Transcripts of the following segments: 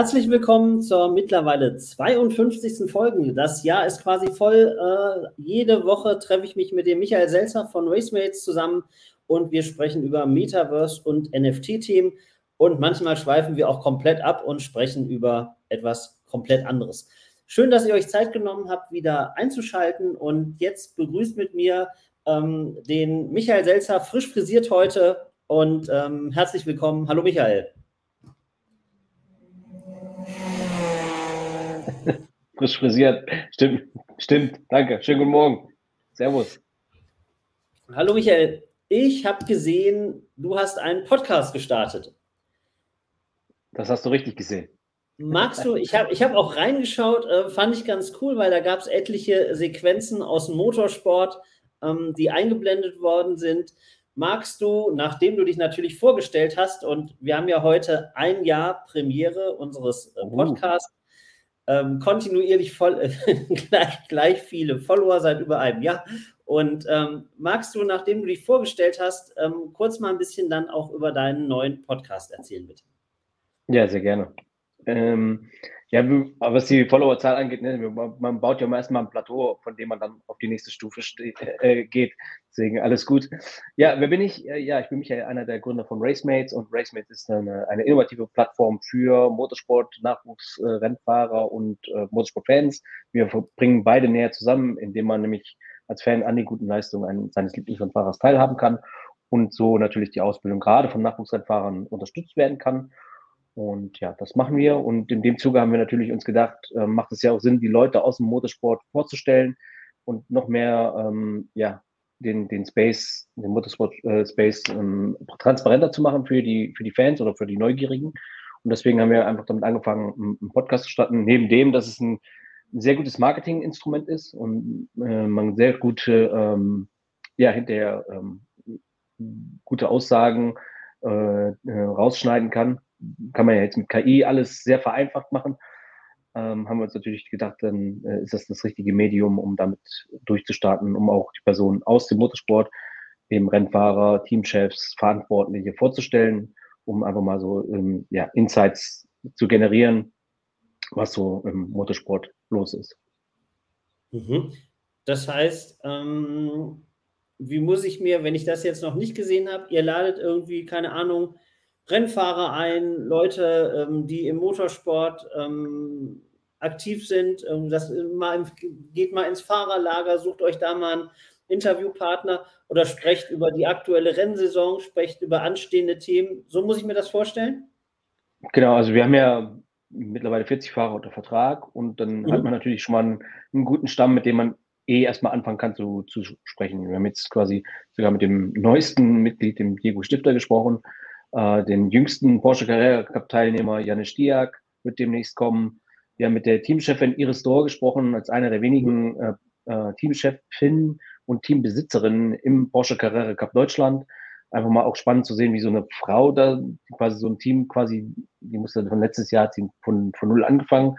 Herzlich willkommen zur mittlerweile 52. Folge. Das Jahr ist quasi voll. Äh, jede Woche treffe ich mich mit dem Michael Selzer von Racemates zusammen und wir sprechen über Metaverse und NFT-Themen. Und manchmal schweifen wir auch komplett ab und sprechen über etwas komplett anderes. Schön, dass ihr euch Zeit genommen habt, wieder einzuschalten. Und jetzt begrüßt mit mir ähm, den Michael Selzer, frisch frisiert heute. Und ähm, herzlich willkommen. Hallo Michael. Frisch frisiert. Stimmt, stimmt. Danke. Schönen guten Morgen. Servus. Hallo Michael. Ich habe gesehen, du hast einen Podcast gestartet. Das hast du richtig gesehen. Magst du, ich habe ich hab auch reingeschaut, äh, fand ich ganz cool, weil da gab es etliche Sequenzen aus dem Motorsport, ähm, die eingeblendet worden sind. Magst du, nachdem du dich natürlich vorgestellt hast, und wir haben ja heute ein Jahr Premiere unseres äh, uh. Podcasts, ähm, kontinuierlich voll, äh, gleich, gleich viele Follower seit über einem Jahr. Und ähm, magst du, nachdem du dich vorgestellt hast, ähm, kurz mal ein bisschen dann auch über deinen neuen Podcast erzählen, bitte? Ja, sehr gerne. Ja, was die Followerzahl angeht, ne, man baut ja erstmal ein Plateau, von dem man dann auf die nächste Stufe äh, geht. Deswegen alles gut. Ja, wer bin ich? Ja, ich bin Michael, einer der Gründer von Racemates und Racemates ist eine, eine innovative Plattform für Motorsport, Nachwuchsrennfahrer äh, und äh, Motorsportfans. Wir bringen beide näher zusammen, indem man nämlich als Fan an den guten Leistungen seines Lieblingsrennfahrers teilhaben kann und so natürlich die Ausbildung gerade von Nachwuchsrennfahrern unterstützt werden kann. Und ja, das machen wir. Und in dem Zuge haben wir natürlich uns gedacht, äh, macht es ja auch Sinn, die Leute aus dem Motorsport vorzustellen und noch mehr ähm, ja, den, den Space, den Motorsport äh, Space ähm, transparenter zu machen für die, für die Fans oder für die Neugierigen. Und deswegen haben wir einfach damit angefangen, einen Podcast zu starten. Neben dem, dass es ein, sehr gutes Marketinginstrument ist und äh, man sehr gute, ähm, ja, hinterher ähm, gute Aussagen äh, äh rausschneiden kann kann man ja jetzt mit KI alles sehr vereinfacht machen. Ähm, haben wir uns natürlich gedacht, dann äh, ist das das richtige Medium, um damit durchzustarten, um auch die Personen aus dem Motorsport, eben Rennfahrer, Teamchefs, Verantwortliche vorzustellen, um einfach mal so ähm, ja, Insights zu generieren, was so im Motorsport los ist. Mhm. Das heißt, ähm, wie muss ich mir, wenn ich das jetzt noch nicht gesehen habe, ihr ladet irgendwie, keine Ahnung, Rennfahrer ein, Leute, ähm, die im Motorsport ähm, aktiv sind. Ähm, das mal, geht mal ins Fahrerlager, sucht euch da mal einen Interviewpartner oder sprecht über die aktuelle Rennsaison, sprecht über anstehende Themen. So muss ich mir das vorstellen? Genau, also wir haben ja mittlerweile 40 Fahrer unter Vertrag und dann mhm. hat man natürlich schon mal einen, einen, guten Stamm, mit dem man eh erstmal anfangen kann zu, zu sprechen. Wir haben jetzt quasi sogar mit dem neuesten Mitglied, dem Diego Stifter, gesprochen, äh, den jüngsten Porsche Carrera Cup Teilnehmer Janis Stiak wird demnächst kommen. Wir haben mit der Teamchefin Iris Dor gesprochen, als einer der wenigen äh, äh, Teamchefinnen und Teambesitzerinnen im Porsche Carrera Cup Deutschland. Einfach mal auch spannend zu sehen, wie so eine Frau da quasi so ein Team quasi, die musste von letztes Jahr von, von null angefangen,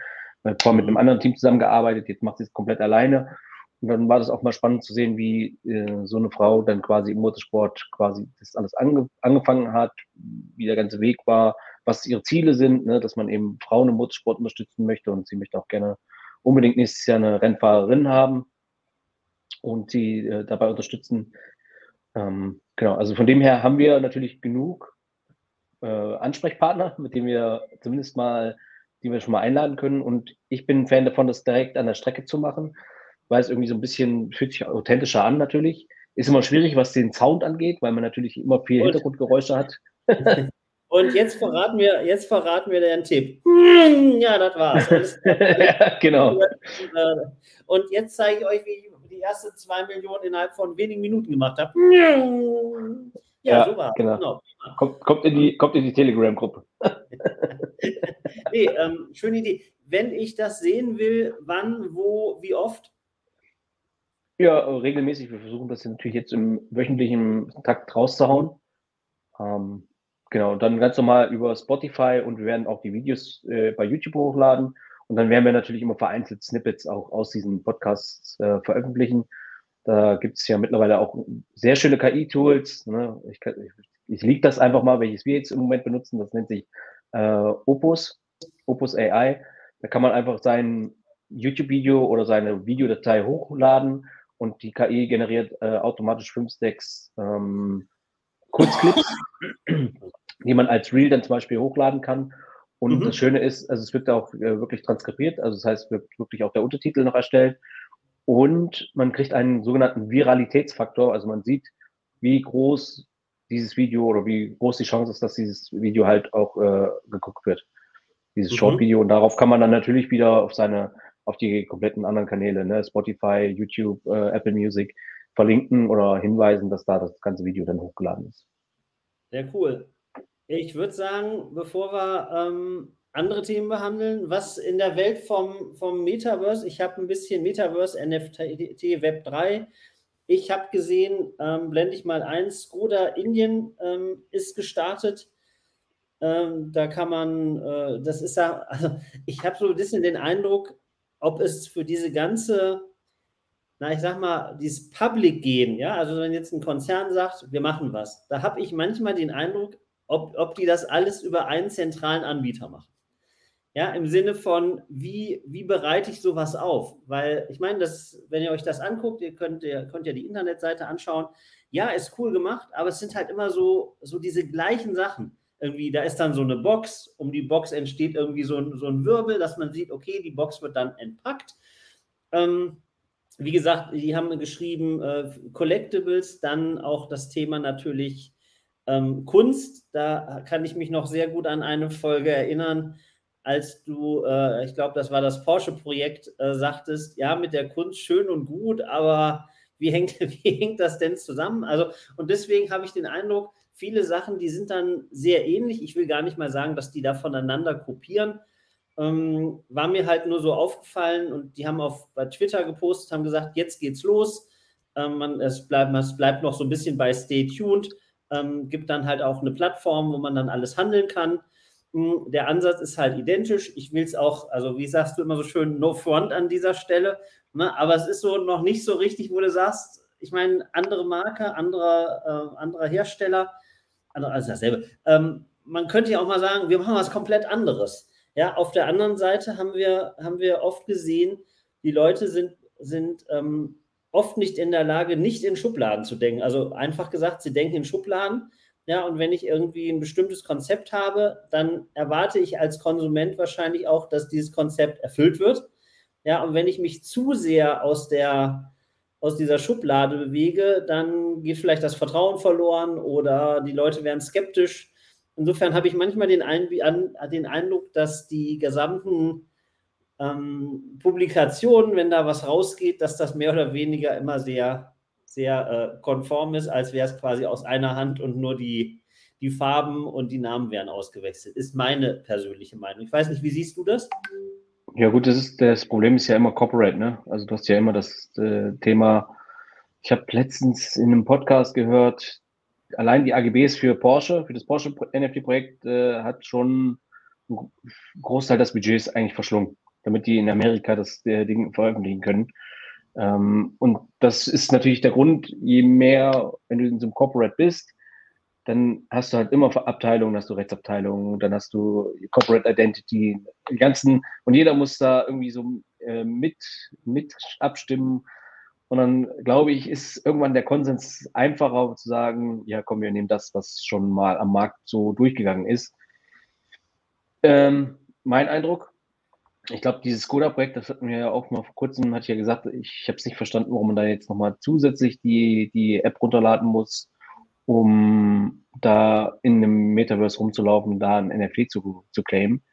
vorher mit einem anderen Team zusammengearbeitet, jetzt macht sie es komplett alleine und dann war das auch mal spannend zu sehen, wie äh, so eine Frau dann quasi im Motorsport quasi das alles ange angefangen hat, wie der ganze Weg war, was ihre Ziele sind, ne, dass man eben Frauen im Motorsport unterstützen möchte und sie möchte auch gerne unbedingt nächstes Jahr eine Rennfahrerin haben und sie äh, dabei unterstützen. Ähm, genau, also von dem her haben wir natürlich genug äh, Ansprechpartner, mit denen wir zumindest mal, die wir schon mal einladen können. Und ich bin ein Fan davon, das direkt an der Strecke zu machen weil es irgendwie so ein bisschen, fühlt sich authentischer an natürlich. Ist immer schwierig, was den Sound angeht, weil man natürlich immer viel Hintergrundgeräusche hat. Und jetzt verraten wir, jetzt verraten wir den Tipp. Ja, das war's. ja, genau. Und jetzt zeige ich euch, wie ich die ersten zwei Millionen innerhalb von wenigen Minuten gemacht habe. Ja, ja super. Genau. genau. Kommt, kommt, in die, kommt in die Telegram-Gruppe. nee, ähm, schöne Idee. Wenn ich das sehen will, wann, wo, wie oft? Ja, regelmäßig. Wir versuchen das natürlich jetzt im wöchentlichen Takt rauszuhauen. Ähm, genau, dann ganz normal über Spotify und wir werden auch die Videos äh, bei YouTube hochladen. Und dann werden wir natürlich immer vereinzelt Snippets auch aus diesen Podcasts äh, veröffentlichen. Da gibt es ja mittlerweile auch sehr schöne KI-Tools. Ne? Ich, ich, ich liege das einfach mal, welches wir jetzt im Moment benutzen. Das nennt sich äh, Opus. Opus AI. Da kann man einfach sein YouTube-Video oder seine Videodatei hochladen und die KI generiert äh, automatisch fünf, sechs ähm, Kurzclips, die man als Reel dann zum Beispiel hochladen kann. Und mhm. das Schöne ist, also es wird auch äh, wirklich transkribiert, also das heißt, wird wirklich auch der Untertitel noch erstellt. Und man kriegt einen sogenannten Viralitätsfaktor, also man sieht, wie groß dieses Video oder wie groß die Chance ist, dass dieses Video halt auch äh, geguckt wird. Dieses mhm. Short-Video. Und darauf kann man dann natürlich wieder auf seine, auf die kompletten anderen Kanäle, ne, Spotify, YouTube, äh, Apple Music, verlinken oder hinweisen, dass da das ganze Video dann hochgeladen ist. Sehr cool. Ich würde sagen, bevor wir ähm, andere Themen behandeln, was in der Welt vom, vom Metaverse, ich habe ein bisschen Metaverse, NFT, Web 3. Ich habe gesehen, ähm, blende ich mal eins, Skoda Indien ähm, ist gestartet. Ähm, da kann man, äh, das ist ja, also ich habe so ein bisschen den Eindruck, ob es für diese ganze na, ich sag mal, dieses Public-Gehen, ja, also wenn jetzt ein Konzern sagt, wir machen was, da habe ich manchmal den Eindruck, ob, ob die das alles über einen zentralen Anbieter machen. Ja, im Sinne von, wie, wie bereite ich sowas auf? Weil ich meine, das, wenn ihr euch das anguckt, ihr könnt, ihr könnt ja die Internetseite anschauen. Ja, ist cool gemacht, aber es sind halt immer so, so diese gleichen Sachen. Irgendwie, da ist dann so eine Box, um die Box entsteht irgendwie so ein, so ein Wirbel, dass man sieht, okay, die Box wird dann entpackt. Ähm, wie gesagt, die haben geschrieben äh, Collectibles, dann auch das Thema natürlich ähm, Kunst. Da kann ich mich noch sehr gut an eine Folge erinnern, als du, äh, ich glaube, das war das Porsche-Projekt, äh, sagtest, ja, mit der Kunst schön und gut, aber wie hängt, wie hängt das denn zusammen? Also, und deswegen habe ich den Eindruck, viele Sachen, die sind dann sehr ähnlich. Ich will gar nicht mal sagen, dass die da voneinander kopieren, ähm, war mir halt nur so aufgefallen und die haben auf bei Twitter gepostet, haben gesagt, jetzt geht's los. Ähm, man, es, bleibt, es bleibt noch so ein bisschen bei Stay Tuned. Ähm, gibt dann halt auch eine Plattform, wo man dann alles handeln kann. Ähm, der Ansatz ist halt identisch. Ich will es auch, also wie sagst du immer so schön, no front an dieser Stelle. Ne? Aber es ist so noch nicht so richtig, wo du sagst, ich meine, andere Marke, anderer, äh, anderer Hersteller, andere, also dasselbe. Ähm, man könnte ja auch mal sagen, wir machen was komplett anderes. Ja, auf der anderen Seite haben wir, haben wir oft gesehen, die Leute sind, sind ähm, oft nicht in der Lage, nicht in Schubladen zu denken. Also einfach gesagt, sie denken in Schubladen. Ja, und wenn ich irgendwie ein bestimmtes Konzept habe, dann erwarte ich als Konsument wahrscheinlich auch, dass dieses Konzept erfüllt wird. Ja, und wenn ich mich zu sehr aus der, aus dieser Schublade bewege, dann geht vielleicht das Vertrauen verloren oder die Leute werden skeptisch. Insofern habe ich manchmal den, Ein den Eindruck, dass die gesamten ähm, Publikationen, wenn da was rausgeht, dass das mehr oder weniger immer sehr, sehr äh, konform ist, als wäre es quasi aus einer Hand und nur die, die Farben und die Namen wären ausgewechselt. Ist meine persönliche Meinung. Ich weiß nicht, wie siehst du das? Ja, gut, das, ist, das Problem ist ja immer Corporate, ne? Also du hast ja immer das äh, Thema, ich habe letztens in einem Podcast gehört, allein die AGBs für Porsche, für das Porsche NFT-Projekt, äh, hat schon einen Großteil des Budgets eigentlich verschlungen, damit die in Amerika das äh, Ding veröffentlichen können. Ähm, und das ist natürlich der Grund, je mehr, wenn du in so einem Corporate bist, dann hast du halt immer Abteilungen, hast du Rechtsabteilungen, dann hast du Corporate Identity, die ganzen, und jeder muss da irgendwie so äh, mit, mit abstimmen und dann glaube ich, ist irgendwann der Konsens einfacher zu sagen, ja komm, wir nehmen das, was schon mal am Markt so durchgegangen ist. Ähm, mein Eindruck, ich glaube, dieses Skoda-Projekt, das hatten wir ja auch mal vor kurzem, hatte ich ja gesagt, ich habe es nicht verstanden, warum man da jetzt nochmal zusätzlich die, die App runterladen muss, um da in einem Metaverse rumzulaufen, da ein NFT zu, zu claimen.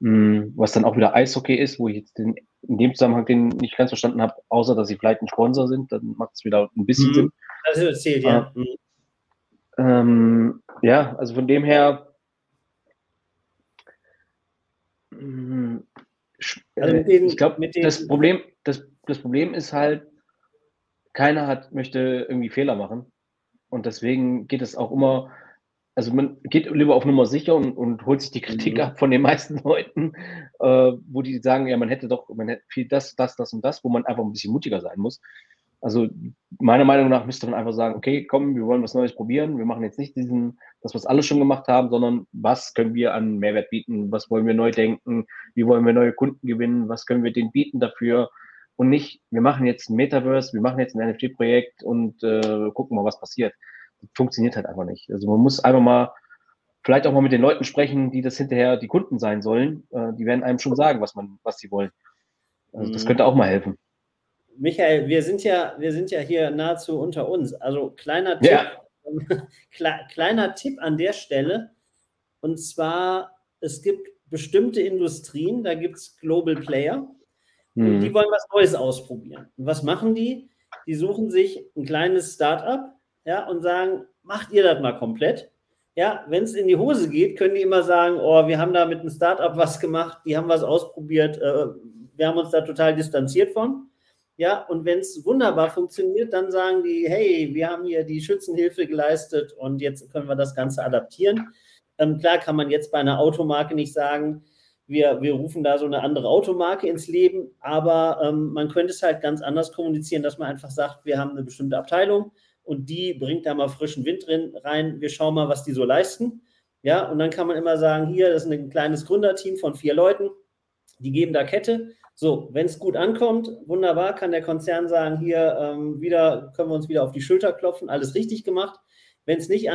Mm, was dann auch wieder Eishockey ist, wo ich jetzt den, in dem Zusammenhang den nicht ganz verstanden habe, außer dass sie vielleicht ein Sponsor sind, dann macht es wieder ein bisschen mhm. Sinn. Also erzählt, ja. Mhm. Ähm, ja, also von dem her. Mm, also äh, den, ich glaube, das Problem, das, das Problem ist halt, keiner hat, möchte irgendwie Fehler machen. Und deswegen geht es auch immer also man geht lieber auf Nummer sicher und, und holt sich die Kritik mhm. ab von den meisten Leuten, äh, wo die sagen, ja, man hätte doch, man hätte viel das, das, das und das, wo man einfach ein bisschen mutiger sein muss. Also meiner Meinung nach müsste man einfach sagen, okay, komm, wir wollen was Neues probieren. Wir machen jetzt nicht diesen, das, was alle schon gemacht haben, sondern was können wir an Mehrwert bieten? Was wollen wir neu denken? Wie wollen wir neue Kunden gewinnen? Was können wir denen bieten dafür? Und nicht, wir machen jetzt ein Metaverse, wir machen jetzt ein NFT-Projekt und äh, gucken mal, was passiert. Das funktioniert halt einfach nicht. Also man muss einfach mal vielleicht auch mal mit den Leuten sprechen, die das hinterher die Kunden sein sollen. Äh, die werden einem schon sagen, was man, was sie wollen. Also das mhm. könnte auch mal helfen. Michael, wir sind ja, wir sind ja hier nahezu unter uns. Also kleiner Tipp, ja. kleiner Tipp an der Stelle. Und zwar, es gibt bestimmte Industrien, da gibt es Global Player, mhm. die wollen was Neues ausprobieren. Und was machen die? Die suchen sich ein kleines Startup ja, und sagen, macht ihr das mal komplett. Ja, wenn es in die Hose geht, können die immer sagen, oh, wir haben da mit einem Startup was gemacht, die haben was ausprobiert, äh, wir haben uns da total distanziert von. Ja, und wenn es wunderbar funktioniert, dann sagen die, hey, wir haben hier die Schützenhilfe geleistet und jetzt können wir das Ganze adaptieren. Ähm, klar kann man jetzt bei einer Automarke nicht sagen, wir, wir rufen da so eine andere Automarke ins Leben, aber ähm, man könnte es halt ganz anders kommunizieren, dass man einfach sagt, wir haben eine bestimmte Abteilung und die bringt da mal frischen Wind drin rein, wir schauen mal, was die so leisten. Ja, und dann kann man immer sagen, hier, das ist ein kleines Gründerteam von vier Leuten, die geben da Kette so, wenn es gut ankommt, wunderbar, kann der Konzern sagen, hier ähm, wieder können wir uns wieder auf die Schulter klopfen, alles richtig gemacht. Wenn es nicht,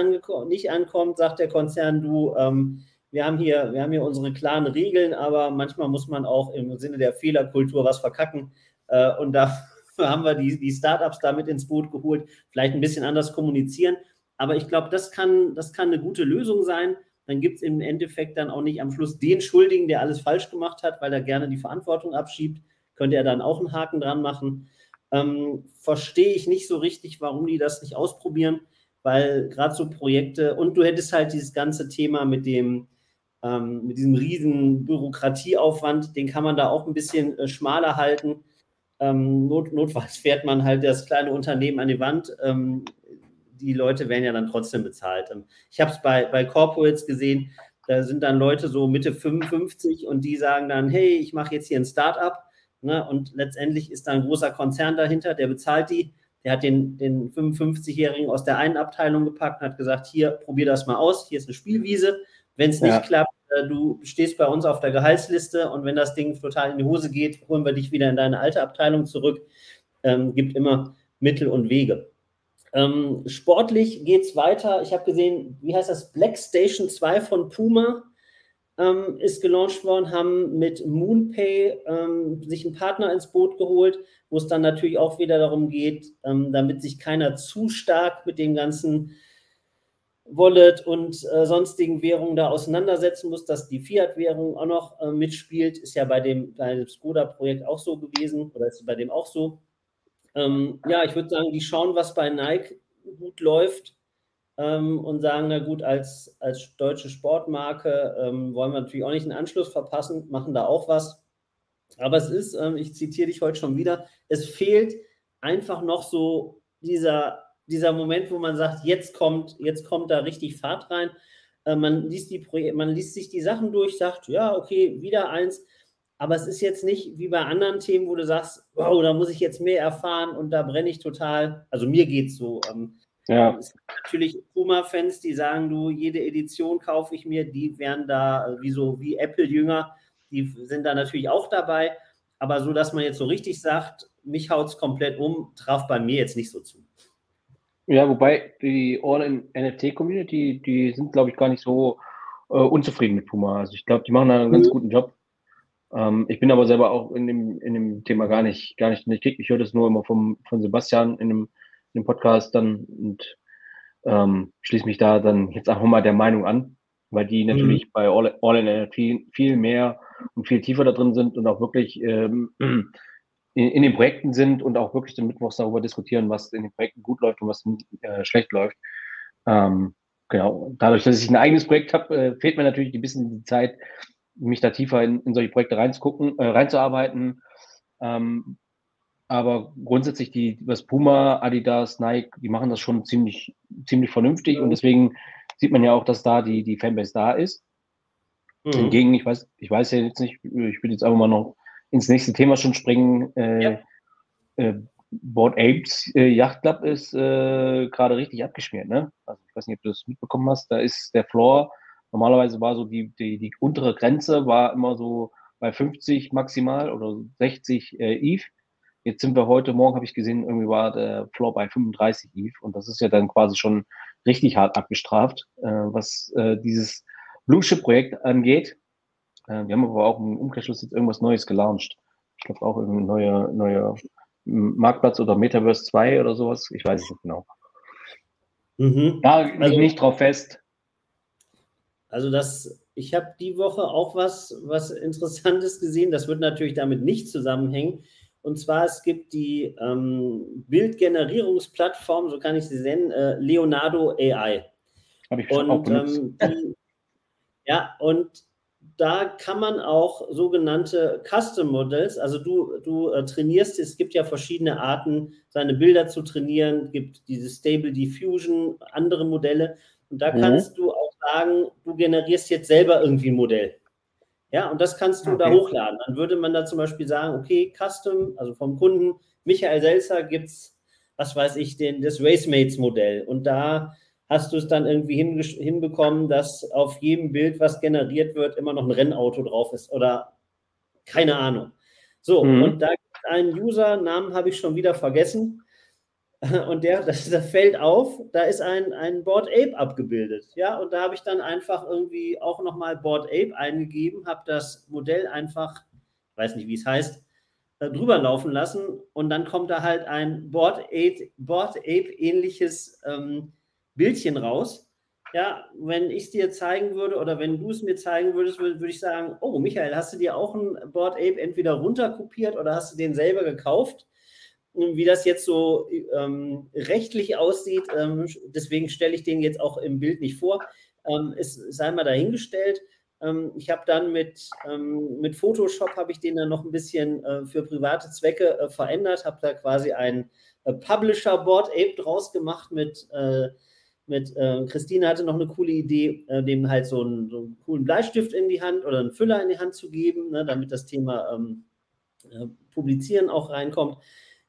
nicht ankommt, sagt der Konzern, du, ähm, wir haben hier, wir haben hier unsere klaren Regeln, aber manchmal muss man auch im Sinne der Fehlerkultur was verkacken. Äh, und da haben wir die, die Startups da mit ins Boot geholt, vielleicht ein bisschen anders kommunizieren. Aber ich glaube, das kann, das kann eine gute Lösung sein dann gibt es im Endeffekt dann auch nicht am Schluss den Schuldigen, der alles falsch gemacht hat, weil er gerne die Verantwortung abschiebt. Könnte er dann auch einen Haken dran machen. Ähm, Verstehe ich nicht so richtig, warum die das nicht ausprobieren, weil gerade so Projekte und du hättest halt dieses ganze Thema mit dem, ähm, mit diesem riesen Bürokratieaufwand, den kann man da auch ein bisschen äh, schmaler halten. Ähm, not, notfalls fährt man halt das kleine Unternehmen an die Wand. Ähm, die Leute werden ja dann trotzdem bezahlt. Ähm, ich habe es bei, bei Corporates gesehen, da sind dann Leute so Mitte 55 und die sagen dann, hey, ich mache jetzt hier ein Startup. Ne? Und letztendlich ist da ein großer Konzern dahinter, der bezahlt die. Der hat den, den 55-Jährigen aus der einen Abteilung gepackt und hat gesagt, hier, probier das mal aus, hier ist eine Spielwiese. Wenn es nicht ja. klappt, äh, du stehst bei uns auf der Gehaltsliste und wenn das Ding total in die Hose geht, holen wir dich wieder in deine alte Abteilung zurück. Ähm, gibt immer Mittel und Wege. Ähm, sportlich geht es weiter. Ich habe gesehen, wie heißt das? Black Station 2 von Puma ähm, ist gelauncht worden, haben mit MoonPay ähm, sich einen Partner ins Boot geholt, wo es dann natürlich auch wieder darum geht, ähm, damit sich keiner zu stark mit dem ganzen Wallet und äh, sonstigen Währungen da auseinandersetzen muss, dass die Fiat-Währung auch noch äh, mitspielt. Ist ja bei dem, bei dem Skoda-Projekt auch so gewesen oder ist bei dem auch so. Ähm, ja, ich würde sagen, die schauen, was bei Nike gut läuft ähm, und sagen, na gut, als, als deutsche Sportmarke ähm, wollen wir natürlich auch nicht einen Anschluss verpassen, machen da auch was. Aber es ist, ähm, ich zitiere dich heute schon wieder, es fehlt einfach noch so dieser, dieser Moment, wo man sagt, jetzt kommt, jetzt kommt da richtig Fahrt rein. Äh, man, liest die man liest sich die Sachen durch, sagt, ja, okay, wieder eins aber es ist jetzt nicht wie bei anderen Themen, wo du sagst, wow, da muss ich jetzt mehr erfahren und da brenne ich total. Also mir geht es so. Ähm, ja. Es gibt natürlich Puma-Fans, die sagen, du, jede Edition kaufe ich mir, die wären da äh, wie so wie Apple-Jünger, die sind da natürlich auch dabei. Aber so, dass man jetzt so richtig sagt, mich haut es komplett um, traf bei mir jetzt nicht so zu. Ja, wobei die All-NFT-Community, die sind, glaube ich, gar nicht so äh, unzufrieden mit Puma. Also ich glaube, die machen da einen ganz mhm. guten Job. Ähm, ich bin aber selber auch in dem, in dem Thema gar nicht, gar nicht nicht Ich höre das nur immer vom, von Sebastian in dem, in dem Podcast dann und ähm, schließe mich da dann jetzt auch mal der Meinung an, weil die natürlich mhm. bei All, All in NFT viel mehr und viel tiefer da drin sind und auch wirklich ähm, in, in, den Projekten sind und auch wirklich den Mittwochs darüber diskutieren, was in den Projekten gut läuft und was äh, schlecht läuft. Ähm, genau. Dadurch, dass ich ein eigenes Projekt habe, äh, fehlt mir natürlich ein bisschen die Zeit, mich da tiefer in, in solche Projekte reinzugucken, äh, reinzuarbeiten. Ähm, aber grundsätzlich die, was Puma, Adidas, Nike, die machen das schon ziemlich, ziemlich vernünftig und deswegen sieht man ja auch, dass da die, die Fanbase da ist. Mhm. Hingegen, ich weiß, ich weiß ja jetzt nicht, ich will jetzt einfach mal noch ins nächste Thema schon springen. Äh, ja. äh, Board Apes äh, Yacht Club ist äh, gerade richtig abgeschmiert, ne? Also ich weiß nicht, ob du das mitbekommen hast. Da ist der Floor, normalerweise war so die, die, die untere Grenze war immer so bei 50 maximal oder 60 äh, EVE. Jetzt sind wir heute Morgen, habe ich gesehen, irgendwie war der Floor bei 35 EVE und das ist ja dann quasi schon richtig hart abgestraft, äh, was äh, dieses Blue Chip Projekt angeht. Äh, wir haben aber auch im Umkehrschluss jetzt irgendwas Neues gelauncht. Ich glaube auch irgendwie neue, neue Marktplatz oder Metaverse 2 oder sowas. Ich weiß es nicht genau. Mhm. Da also, nicht drauf fest. Also das, ich habe die Woche auch was, was Interessantes gesehen. Das wird natürlich damit nicht zusammenhängen. Und zwar, es gibt die ähm, Bildgenerierungsplattform, so kann ich sie nennen, äh, Leonardo AI. Habe ich schon und, auch benutzt. Ähm, die, ja, und da kann man auch sogenannte Custom Models, also du, du äh, trainierst, es gibt ja verschiedene Arten, seine Bilder zu trainieren, gibt diese Stable Diffusion, andere Modelle. Und da mhm. kannst du auch sagen, du generierst jetzt selber irgendwie ein Modell. Ja, und das kannst du okay. da hochladen. Dann würde man da zum Beispiel sagen, okay, Custom, also vom Kunden Michael Selzer gibt es, was weiß ich, den, das Racemates-Modell. Und da hast du es dann irgendwie hinbekommen, dass auf jedem Bild, was generiert wird, immer noch ein Rennauto drauf ist oder keine Ahnung. So, mhm. und da gibt es einen User, Namen habe ich schon wieder vergessen. Und der, das, das fällt auf, da ist ein, ein Board Ape abgebildet. Ja, und da habe ich dann einfach irgendwie auch nochmal Board Ape eingegeben, habe das Modell einfach, weiß nicht, wie es heißt, äh, drüber laufen lassen und dann kommt da halt ein Board Ape, Board Ape ähnliches ähm, Bildchen raus. Ja, wenn ich es dir zeigen würde oder wenn du es mir zeigen würdest, würde, würde ich sagen, oh Michael, hast du dir auch ein Board Ape entweder runterkopiert oder hast du den selber gekauft? Wie das jetzt so ähm, rechtlich aussieht, ähm, deswegen stelle ich den jetzt auch im Bild nicht vor. Ähm, es sei mal dahingestellt. Ähm, ich habe dann mit, ähm, mit Photoshop habe ich den dann noch ein bisschen äh, für private Zwecke äh, verändert, habe da quasi ein äh, Publisher Board Ape draus gemacht mit äh, mit äh, Christine hatte noch eine coole Idee, äh, dem halt so einen, so einen, coolen Bleistift in die Hand oder einen Füller in die Hand zu geben, ne, damit das Thema ähm, äh, Publizieren auch reinkommt.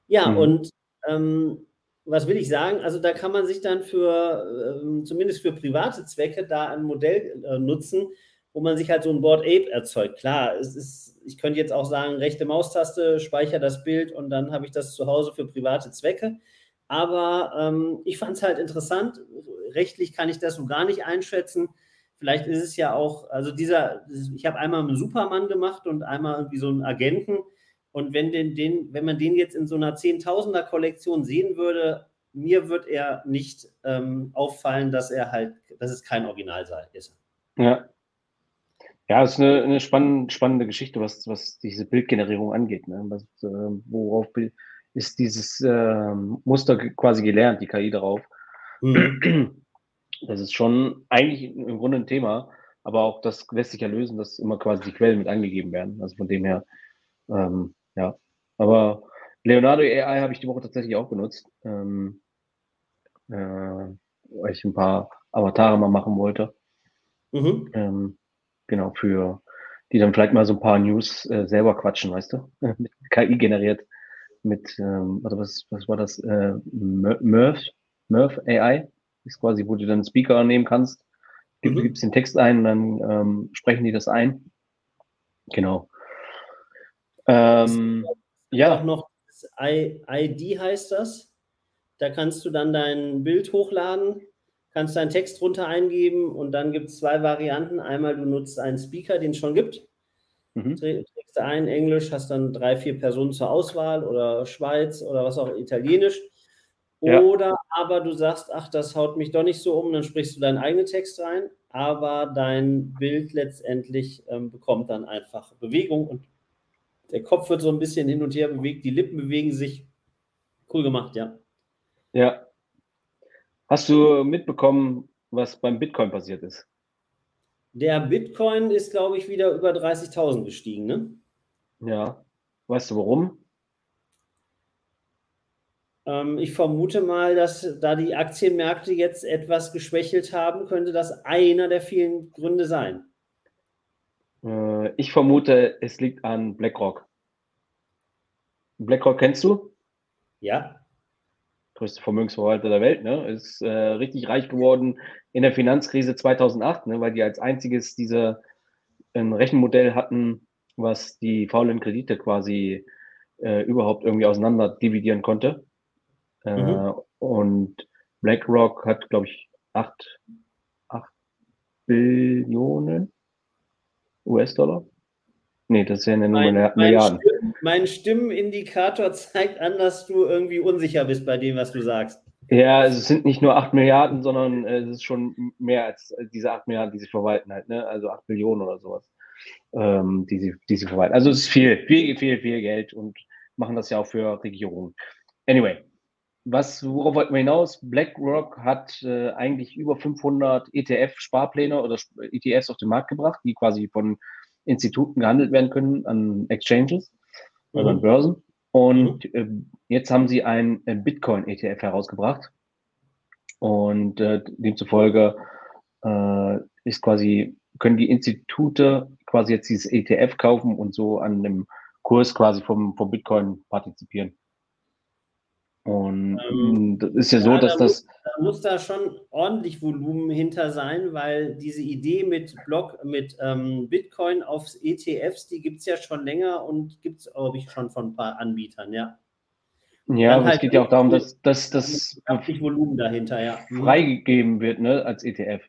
Ja, mhm. und ähm, was will ich sagen? Also da kann man sich dann für, ähm, zumindest für private Zwecke, da ein Modell äh, nutzen, wo man sich halt so ein Board Ape erzeugt. Klar, es ist, ich könnte jetzt auch sagen, rechte Maustaste, speichere das Bild und dann habe ich das zu Hause für private Zwecke. Aber ähm, ich fand es halt interessant. Rechtlich kann ich das so gar nicht einschätzen. Vielleicht ist es ja auch, also dieser, ich habe einmal einen Superman gemacht und einmal irgendwie so einen Agenten. Und wenn, den, den, wenn man den jetzt in so einer Zehntausender Kollektion sehen würde, mir wird er nicht ähm, auffallen, dass er halt, dass es kein Original ist. Ja. Ja, es ist eine, eine spannende, spannende Geschichte, was, was diese Bildgenerierung angeht. Ne? Was, äh, worauf ist dieses äh, Muster quasi gelernt, die KI darauf. Mhm. Das ist schon eigentlich im Grunde ein Thema, aber auch das lässt sich ja lösen, dass immer quasi die Quellen mit angegeben werden. Also von dem her, ähm, ja. Aber Leonardo AI habe ich die Woche tatsächlich auch benutzt, ähm, äh, weil ich ein paar Avatare mal machen wollte. Mhm. Ähm, genau, für die dann vielleicht mal so ein paar News äh, selber quatschen, weißt du? mit KI generiert mit, ähm, also was, was war das? Äh, Murph, Murph AI ist quasi, wo du dann einen Speaker nehmen kannst, gib, mhm. gibst den Text ein, dann ähm, sprechen die das ein. Genau. Ähm, ja. Auch noch ID heißt das. Da kannst du dann dein Bild hochladen, kannst deinen Text runter eingeben und dann gibt es zwei Varianten. Einmal du nutzt einen Speaker, den es schon gibt. Mhm. Du ein, Englisch, hast dann drei, vier Personen zur Auswahl oder Schweiz oder was auch, Italienisch. Oder ja. aber du sagst, ach, das haut mich doch nicht so um, dann sprichst du deinen eigenen Text rein, aber dein Bild letztendlich ähm, bekommt dann einfach Bewegung und der Kopf wird so ein bisschen hin und her bewegt, die Lippen bewegen sich. Cool gemacht, ja. Ja. Hast du mitbekommen, was beim Bitcoin passiert ist? Der Bitcoin ist, glaube ich, wieder über 30.000 gestiegen, ne? Ja. Weißt du warum? Ähm, ich vermute mal, dass da die Aktienmärkte jetzt etwas geschwächelt haben, könnte das einer der vielen Gründe sein. Äh, ich vermute, es liegt an BlackRock. BlackRock kennst du? Ja. Größte Vermögensverwalter der Welt, ne? Ist äh, richtig reich geworden in der Finanzkrise 2008, ne? weil die als einziges diese ein Rechenmodell hatten, was die faulen Kredite quasi äh, überhaupt irgendwie auseinander dividieren konnte. Äh, mhm. Und BlackRock hat, glaube ich, 8, 8 Billionen US-Dollar. Nee, das ist ja eine mein, Nummer Milliarden. Stimm, mein Stimmenindikator zeigt an, dass du irgendwie unsicher bist bei dem, was du sagst. Ja, also es sind nicht nur 8 Milliarden, sondern äh, es ist schon mehr als diese 8 Milliarden, die sie verwalten halt, ne? Also 8 Billionen oder sowas, ähm, die, sie, die sie verwalten. Also es ist viel, viel, viel, viel Geld und machen das ja auch für Regierungen. Anyway, was, worauf wollten wir hinaus? BlackRock hat äh, eigentlich über 500 ETF-Sparpläne oder ETFs auf den Markt gebracht, die quasi von Instituten gehandelt werden können an Exchanges, mhm. also an Börsen. Und mhm. äh, jetzt haben sie ein Bitcoin-ETF herausgebracht. Und äh, demzufolge äh, ist quasi, können die Institute quasi jetzt dieses ETF kaufen und so an dem Kurs quasi vom, vom Bitcoin partizipieren. Und ähm, das ist ja, ja so, dass da das. Muss, da muss da schon ordentlich Volumen hinter sein, weil diese Idee mit Block, mit ähm, Bitcoin auf ETFs, die gibt es ja schon länger und gibt es, glaube ich, schon von ein paar Anbietern, ja. Ja, aber halt es geht ja auch darum, dass, dass das Volumen dahinter, ja. Mhm. freigegeben wird, ne, als ETF.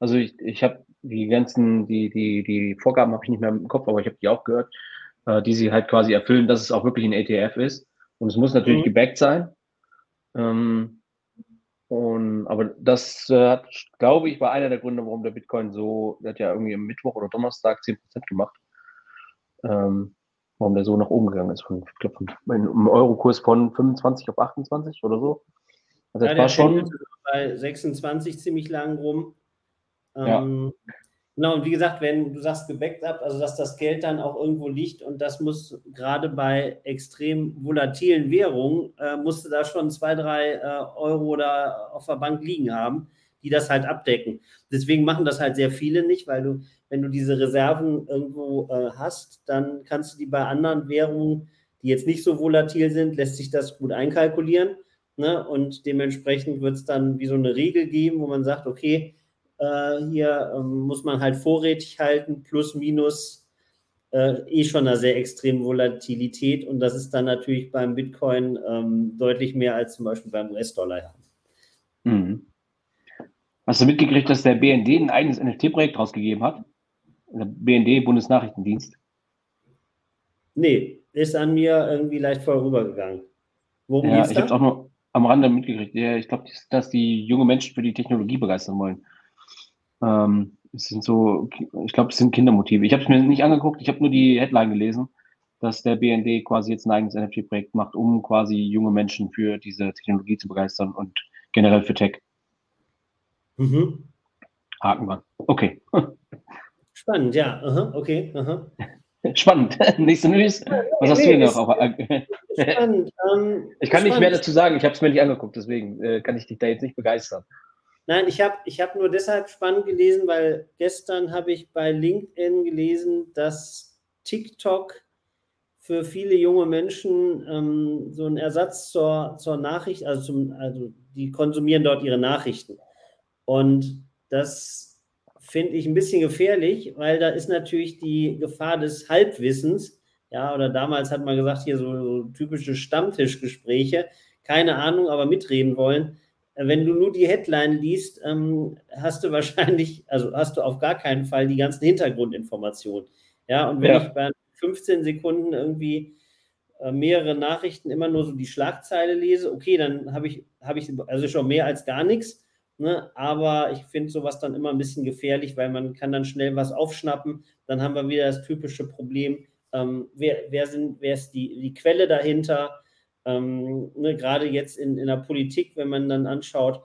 Also ich, ich habe die ganzen, die, die, die Vorgaben habe ich nicht mehr im Kopf, aber ich habe die auch gehört, äh, die sie halt quasi erfüllen, dass es auch wirklich ein ETF ist. Und es muss natürlich mhm. gebackt sein. Ähm, und, aber das äh, hat, glaube ich, war einer der Gründe, warum der Bitcoin so, der hat ja irgendwie am Mittwoch oder Donnerstag 10% gemacht. Ähm, warum der so nach oben gegangen ist. Von, ich glaube, im Euro-Kurs von 25 auf 28 oder so. Also ja, das war schon. Bei 26 ziemlich lang rum. Ähm, ja. Genau, und wie gesagt, wenn du sagst gebackt ab, also dass das Geld dann auch irgendwo liegt und das muss gerade bei extrem volatilen Währungen, äh, musste da schon zwei, drei äh, Euro da auf der Bank liegen haben, die das halt abdecken. Deswegen machen das halt sehr viele nicht, weil du, wenn du diese Reserven irgendwo äh, hast, dann kannst du die bei anderen Währungen, die jetzt nicht so volatil sind, lässt sich das gut einkalkulieren. Ne? Und dementsprechend wird es dann wie so eine Regel geben, wo man sagt, okay, äh, hier ähm, muss man halt vorrätig halten, plus minus äh, eh schon eine sehr extreme Volatilität. Und das ist dann natürlich beim Bitcoin ähm, deutlich mehr als zum Beispiel beim US-Dollar. Mhm. Hast du mitgekriegt, dass der BND ein eigenes NFT-Projekt rausgegeben hat? Der BND, Bundesnachrichtendienst? Nee, ist an mir irgendwie leicht vorübergegangen. Worum ja, ich habe es auch nur am Rande mitgekriegt. Ja, ich glaube, dass die junge Menschen für die Technologie begeistern wollen. Ähm, es sind so, ich glaube, es sind Kindermotive. Ich habe es mir nicht angeguckt, ich habe nur die Headline gelesen, dass der BND quasi jetzt ein eigenes NFT-Projekt macht, um quasi junge Menschen für diese Technologie zu begeistern und generell für Tech. Mhm. Haken wir. Okay. Spannend, ja. Aha, okay. Aha. Spannend. Nächste News. Was hast nee, du noch? Spannend. Ähm, ich kann spannend. nicht mehr dazu sagen. Ich habe es mir nicht angeguckt, deswegen äh, kann ich dich da jetzt nicht begeistern. Nein, ich habe ich hab nur deshalb spannend gelesen, weil gestern habe ich bei LinkedIn gelesen, dass TikTok für viele junge Menschen ähm, so ein Ersatz zur, zur Nachricht, also, zum, also die konsumieren dort ihre Nachrichten. Und das finde ich ein bisschen gefährlich, weil da ist natürlich die Gefahr des Halbwissens. Ja, oder damals hat man gesagt, hier so, so typische Stammtischgespräche, keine Ahnung, aber mitreden wollen wenn du nur die Headline liest, ähm, hast du wahrscheinlich, also hast du auf gar keinen Fall die ganzen Hintergrundinformationen. Ja, und wenn ja. ich bei 15 Sekunden irgendwie äh, mehrere Nachrichten immer nur so die Schlagzeile lese, okay, dann habe ich, habe ich also schon mehr als gar nichts. Ne? Aber ich finde sowas dann immer ein bisschen gefährlich, weil man kann dann schnell was aufschnappen. Dann haben wir wieder das typische Problem, ähm, wer, wer, sind, wer ist die, die Quelle dahinter? Ähm, ne, Gerade jetzt in, in der Politik, wenn man dann anschaut,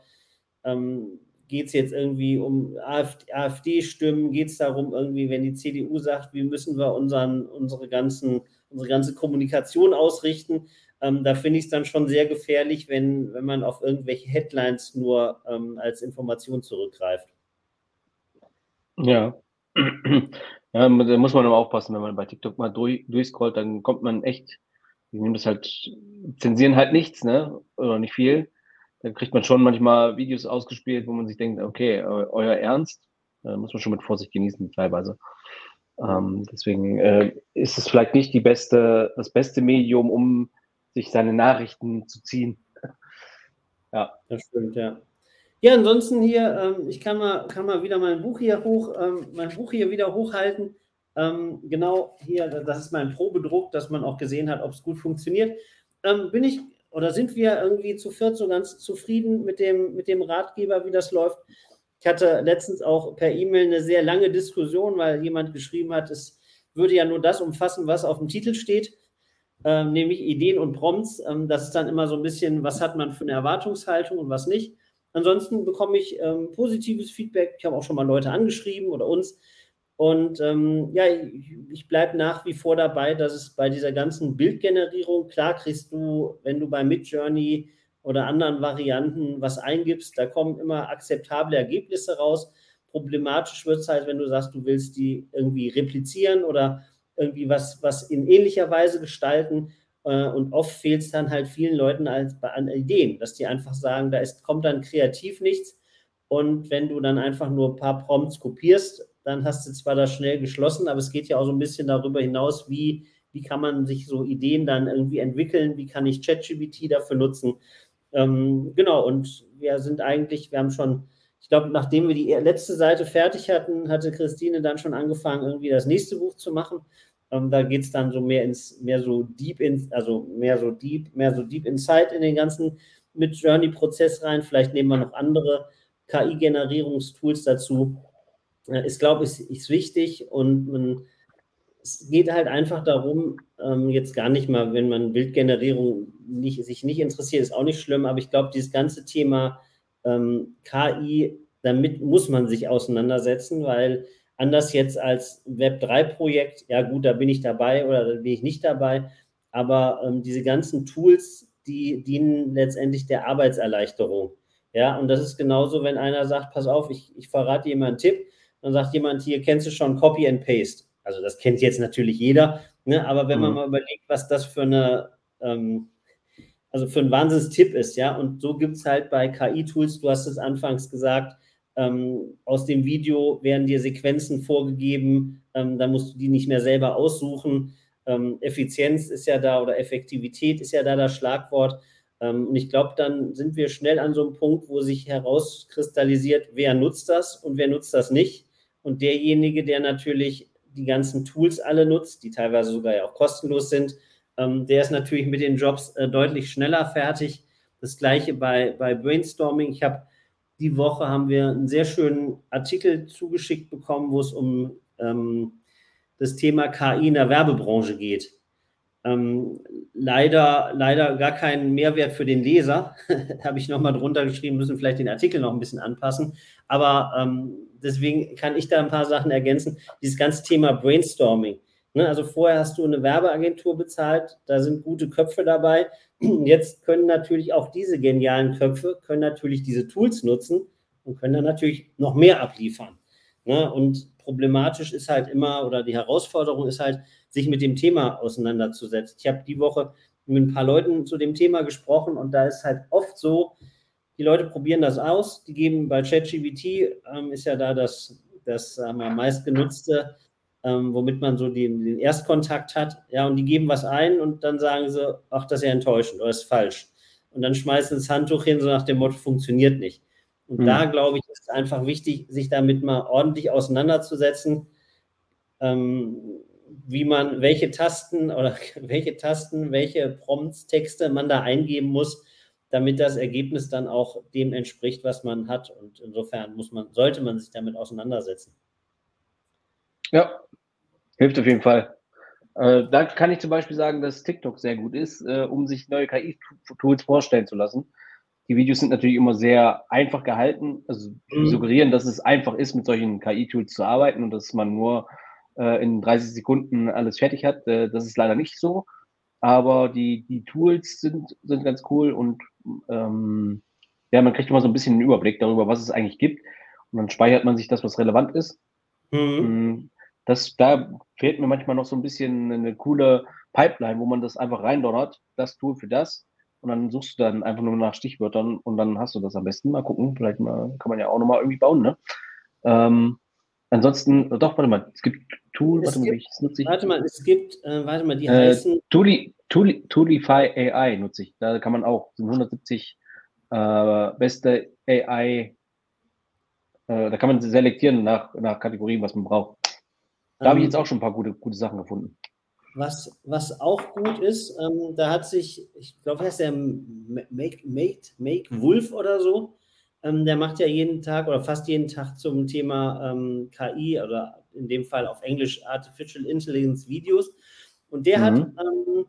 ähm, geht es jetzt irgendwie um AfD-Stimmen, geht es darum, irgendwie, wenn die CDU sagt, wie müssen wir unseren, unsere, ganzen, unsere ganze Kommunikation ausrichten. Ähm, da finde ich es dann schon sehr gefährlich, wenn, wenn man auf irgendwelche Headlines nur ähm, als Information zurückgreift. Ja. ja, da muss man aber aufpassen, wenn man bei TikTok mal durch, durchscrollt, dann kommt man echt Die nehmen das halt, zensieren halt nichts, ne? Oder nicht viel. Dann kriegt man schon manchmal Videos ausgespielt, wo man sich denkt, okay, euer Ernst, da muss man schon mit Vorsicht genießen, teilweise. Ähm, deswegen äh, ist es vielleicht nicht die beste, das beste Medium, um sich seine Nachrichten zu ziehen. ja. Das stimmt, ja. Ja, ansonsten hier, ähm, ich kann mal, kann mal wieder mein Buch hier hoch, ähm, mein Buch hier wieder hochhalten. Ähm, genau hier, das ist mein Probedruck, dass man auch gesehen hat, ob es gut funktioniert. Ähm, bin ich oder sind wir irgendwie zu viert so ganz zufrieden mit dem, mit dem Ratgeber, wie das läuft? Ich hatte letztens auch per E-Mail eine sehr lange Diskussion, weil jemand geschrieben hat, es würde ja nur das umfassen, was auf dem Titel steht, äh, nämlich Ideen und Prompts. Ähm, das ist dann immer so ein bisschen, was hat man für eine Erwartungshaltung und was nicht. Ansonsten bekomme ich ähm, positives Feedback. Ich habe auch schon mal Leute angeschrieben oder uns. Und ähm, ja, ich, ich bleibe nach wie vor dabei, dass es bei dieser ganzen Bildgenerierung, klar kriegst du, wenn du bei Midjourney oder anderen Varianten was eingibst, da kommen immer akzeptable Ergebnisse raus. Problematisch wird es halt, wenn du sagst, du willst die irgendwie replizieren oder irgendwie was, was in ähnlicher Weise gestalten. Äh, und oft fehlt es dann halt vielen Leuten als, an Ideen, dass die einfach sagen, da ist, kommt dann kreativ nichts. Und wenn du dann einfach nur ein paar Prompts kopierst, dann hast du zwar das schnell geschlossen, aber es geht ja auch so ein bisschen darüber hinaus, wie, wie kann man sich so Ideen dann irgendwie entwickeln, wie kann ich ChatGPT dafür nutzen. Ähm, genau, und wir sind eigentlich, wir haben schon, ich glaube, nachdem wir die letzte Seite fertig hatten, hatte Christine dann schon angefangen, irgendwie das nächste Buch zu machen. Ähm, da geht es dann so mehr ins, mehr so deep ins, also mehr so deep, mehr so deep inside in den ganzen mit Journey-Prozess rein. Vielleicht nehmen wir noch andere KI-Generierungstools dazu. Ist, glaube ich, ist wichtig und man, es geht halt einfach darum, ähm, jetzt gar nicht mal, wenn man Bildgenerierung nicht, sich nicht interessiert, ist auch nicht schlimm, aber ich glaube, dieses ganze Thema ähm, KI, damit muss man sich auseinandersetzen, weil anders jetzt als Web3-Projekt, ja gut, da bin ich dabei oder da bin ich nicht dabei, aber ähm, diese ganzen Tools, die dienen letztendlich der Arbeitserleichterung. Ja, und das ist genauso, wenn einer sagt, pass auf, ich, ich verrate dir mal einen Tipp, dann sagt jemand hier, kennst du schon Copy and Paste? Also das kennt jetzt natürlich jeder, ne? aber wenn man mhm. mal überlegt, was das für eine, ähm, also für ein Wahnsinnstipp ist, ja, und so gibt es halt bei KI-Tools, du hast es anfangs gesagt, ähm, aus dem Video werden dir Sequenzen vorgegeben, ähm, da musst du die nicht mehr selber aussuchen. Ähm, Effizienz ist ja da oder Effektivität ist ja da das Schlagwort. Ähm, und ich glaube, dann sind wir schnell an so einem Punkt, wo sich herauskristallisiert, wer nutzt das und wer nutzt das nicht. Und derjenige, der natürlich die ganzen Tools alle nutzt, die teilweise sogar ja auch kostenlos sind, ähm, der ist natürlich mit den Jobs äh, deutlich schneller fertig. Das gleiche bei, bei Brainstorming. Ich habe die Woche haben wir einen sehr schönen Artikel zugeschickt bekommen, wo es um ähm, das Thema KI in der Werbebranche geht. Ähm, leider, leider gar keinen Mehrwert für den Leser. Habe ich nochmal drunter geschrieben, müssen vielleicht den Artikel noch ein bisschen anpassen. Aber ähm, deswegen kann ich da ein paar Sachen ergänzen. Dieses ganze Thema Brainstorming. Ne, also vorher hast du eine Werbeagentur bezahlt, da sind gute Köpfe dabei. Jetzt können natürlich auch diese genialen Köpfe, können natürlich diese Tools nutzen und können dann natürlich noch mehr abliefern. Ne? Und problematisch ist halt immer, oder die Herausforderung ist halt, sich mit dem Thema auseinanderzusetzen. Ich habe die Woche mit ein paar Leuten zu dem Thema gesprochen und da ist halt oft so, die Leute probieren das aus, die geben bei ChatGPT, ähm, ist ja da das, das sagen wir, meistgenutzte ähm, womit man so den, den, Erstkontakt hat. Ja, und die geben was ein und dann sagen sie, ach, das ist ja enttäuschend oder ist falsch. Und dann schmeißen sie das Handtuch hin, so nach dem Motto, funktioniert nicht. Und mhm. da, glaube ich, ist einfach wichtig, sich damit mal ordentlich auseinanderzusetzen, ähm, wie man, welche Tasten oder welche Tasten, welche Prompts, Texte man da eingeben muss, damit das Ergebnis dann auch dem entspricht, was man hat. Und insofern muss man, sollte man sich damit auseinandersetzen. Ja, hilft auf jeden Fall. Äh, da kann ich zum Beispiel sagen, dass TikTok sehr gut ist, äh, um sich neue KI-Tools vorstellen zu lassen. Die Videos sind natürlich immer sehr einfach gehalten, also mhm. suggerieren, dass es einfach ist, mit solchen KI-Tools zu arbeiten und dass man nur äh, in 30 Sekunden alles fertig hat. Äh, das ist leider nicht so. Aber die, die Tools sind, sind ganz cool und ähm, ja, man kriegt immer so ein bisschen einen Überblick darüber, was es eigentlich gibt. Und dann speichert man sich das, was relevant ist. Mhm. Mm, Das, da fehlt mir manchmal noch so ein bisschen eine coole Pipeline, wo man das einfach reindonnert, das Tool für das. Und dann suchst du dann einfach nur nach Stichwörtern und dann hast du das am besten. Mal gucken, vielleicht mal, kann man ja auch nochmal irgendwie bauen, ne? Ähm, ansonsten, doch, warte mal, es gibt Tool, es warte gibt, mal, ich nutze ich. Warte mal, es gibt, äh, warte mal, die Äh, heißen, Tooli, Tooli, Toolify AI nutze ich. Da kann man auch, sind 170 äh, beste AI, äh, da kann man selektieren nach, nach Kategorien, was man braucht. Da habe ich ähm, jetzt auch schon ein paar gute, gute Sachen gefunden. Was, was auch gut ist, ähm, da hat sich, ich glaube, heißt der Make, Make, Make Wolf oder so, ähm, der macht ja jeden Tag oder fast jeden Tag zum Thema ähm, KI oder in dem Fall auf Englisch Artificial Intelligence Videos. Und der hat, Mhm. ähm,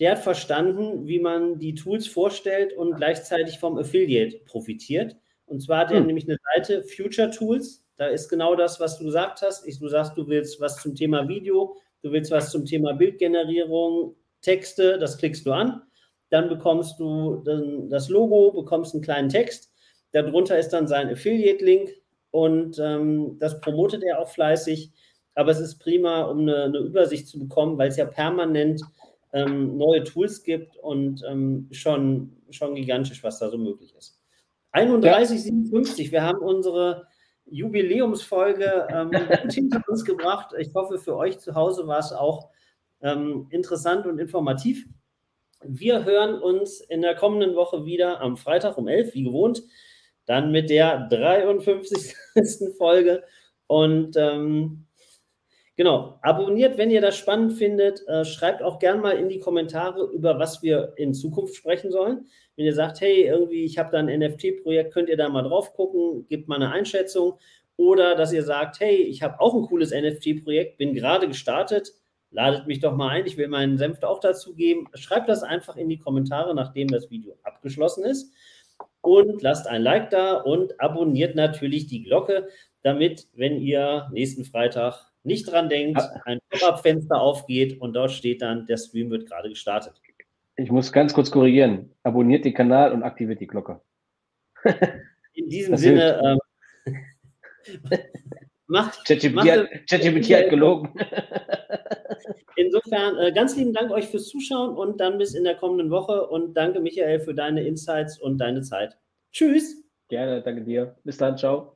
der hat verstanden, wie man die Tools vorstellt und gleichzeitig vom Affiliate profitiert. Und zwar hat er Hm. nämlich eine Seite Future Tools. Da ist genau das, was du gesagt hast. Ich, du sagst, du willst was zum Thema Video, du willst was zum Thema Bildgenerierung, Texte, das klickst du an. Dann bekommst du dann das Logo, bekommst einen kleinen Text. Darunter ist dann sein Affiliate-Link und ähm, das promotet er auch fleißig. Aber es ist prima, um eine, eine Übersicht zu bekommen, weil es ja permanent ähm, neue Tools gibt und ähm, schon, schon gigantisch, was da so möglich ist. 31,57. Wir haben unsere Jubiläumsfolge ähm, gut hinter uns gebracht. Ich hoffe, für euch zu Hause war es auch ähm, interessant und informativ. Wir hören uns in der kommenden Woche wieder am Freitag um 11, wie gewohnt, dann mit der 53. Folge. Und ähm, genau, abonniert, wenn ihr das spannend findet. Äh, schreibt auch gern mal in die Kommentare, über was wir in Zukunft sprechen sollen. Wenn ihr sagt, hey, irgendwie, ich habe da ein NFT-Projekt, könnt ihr da mal drauf gucken, gebt mal eine Einschätzung. Oder dass ihr sagt, hey, ich habe auch ein cooles NFT-Projekt, bin gerade gestartet, ladet mich doch mal ein, ich will meinen Senf auch dazu geben. Schreibt das einfach in die Kommentare, nachdem das Video abgeschlossen ist. Und lasst ein Like da und abonniert natürlich die Glocke, damit, wenn ihr nächsten Freitag nicht dran denkt, ein Pop-up-Fenster aufgeht und dort steht dann, der Stream wird gerade gestartet. Ich muss ganz kurz korrigieren. Abonniert den Kanal und aktiviert die Glocke. In diesem Das Sinne, ähm, macht, ChatGPT hat, ChatGPT hat gelogen. Insofern äh, ganz lieben Dank euch fürs Zuschauen und dann bis in der kommenden Woche und danke Michael für deine Insights und deine Zeit. Tschüss. Gerne, danke dir. Bis dann, ciao.